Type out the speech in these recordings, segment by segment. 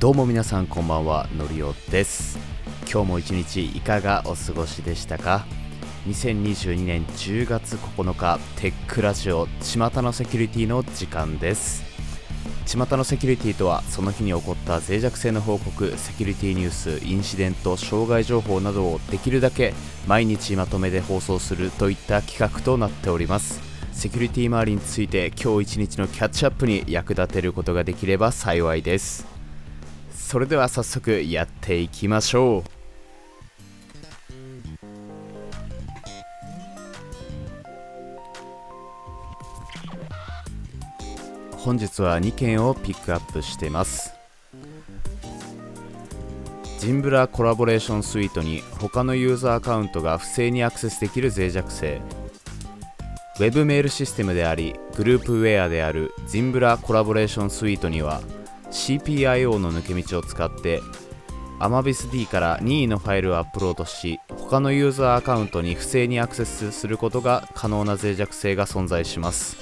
どうも皆さんこんばんはのりおです。今日も一日いかがお過ごしでしたか？2022年10月9日テックラジオ巷のセキュリティの時間です。巷のセキュリティとはその日に起こった脆弱性の報告セキュリティニュースインシデント障害情報などをできるだけ毎日まとめで放送するといった企画となっております。セキュリティ周りについて今日一日のキャッチアップに役立てることができれば幸いです。それでは早速やっていきましょう。本日は2件をピックアップしてます。ジンブラコラボレーションスイートに他のユーザーアカウントが不正にアクセスできる脆弱性。Web メールシステムでありグループウェアであるジンブラコラボレーションスイートには CPIO の抜け道を使って AmabisD から任意のファイルをアップロードし他のユーザーアカウントに不正にアクセスすることが可能な脆弱性が存在します。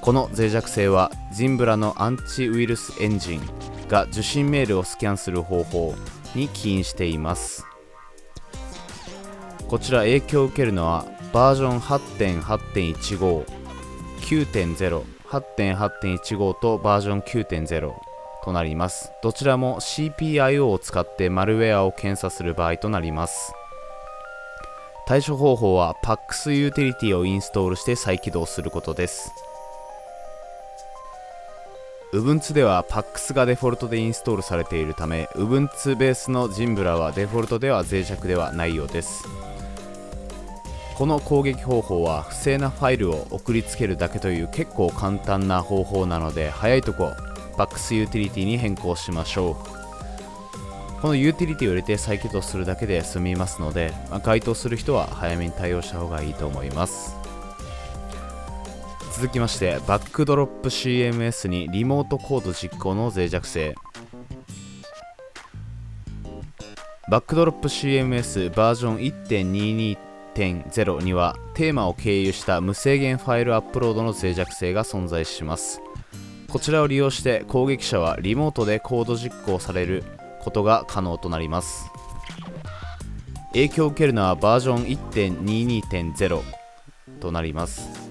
この脆弱性はジンブラのアンチウイルスエンジンが受信メールをスキャンする方法に起因しています。こちら影響を受けるのはバージョン8.8.15 9.0 8.8.15とバージョン9.0となります。どちらも CPIO を使ってマルウェアを検査する場合となります。対処方法は PAX ユーティリティをインストールして再起動することです。Ubuntu では PAX がデフォルトでインストールされているため Ubuntu ベースのジンブラはデフォルトでは脆弱ではないようです。この攻撃方法は不正なファイルを送りつけるだけという結構簡単な方法なので早いとこ PAX ユーティリティに変更しましょう。このユーティリティを入れて再起動するだけで済みますので、まあ、該当する人は早めに対応した方がいいと思います。続きましてバックドロップ CMS にリモートコード実行の脆弱性。バックドロップ CMS バージョン1.22.0にはテーマを経由した無制限ファイルアップロードの脆弱性が存在します。こちらを利用して攻撃者はリモートでコード実行されることが可能となります影響を受けるのはバージョン1.22.0となります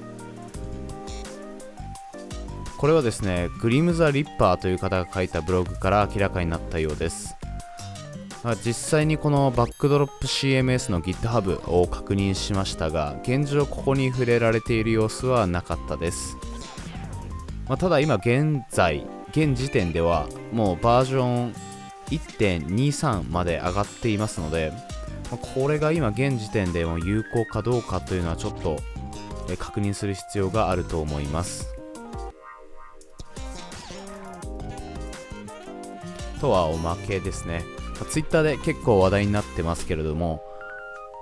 これはですね、グリム・ザ・リッパーという方が書いたブログから明らかになったようです。実際にこのバックドロップ CMS の GitHub を確認しましたが、現状ここに触れられている様子はなかったです。まあ、ただ今現在、現時点ではもうバージョン1.23まで上がっていますので、まあこれが今現時点でも有効かどうかというのはちょっと確認する必要があると思います。とはおまけですね。ツイッターで結構話題になってますけれども、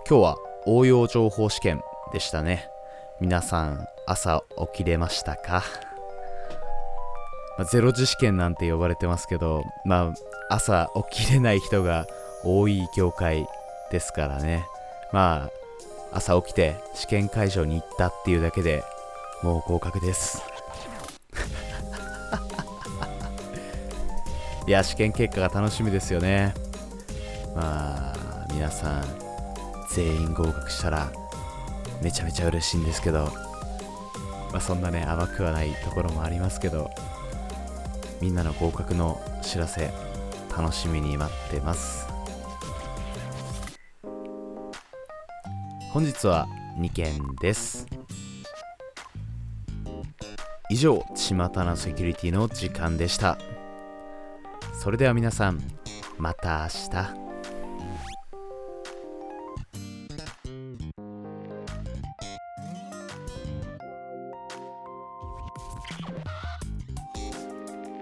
今日は応用情報試験でしたね。皆さん、朝起きれましたか、まあ、ゼロ次試験なんて呼ばれてますけど、まあ、朝起きれない人が多い業界ですからね。まあ、朝起きて試験会場に行ったっていうだけでもう合格です。いや、試験結果が楽しみですよね。まあ、皆さん、全員合格したら、めちゃめちゃ嬉しいんですけど、まあ、そんなね、甘くはないところもありますけど、みんなの合格の知らせ、楽しみに待ってます。本日は2件です。以上、巷のセキュリティの時間でした。それでは皆さんまた明日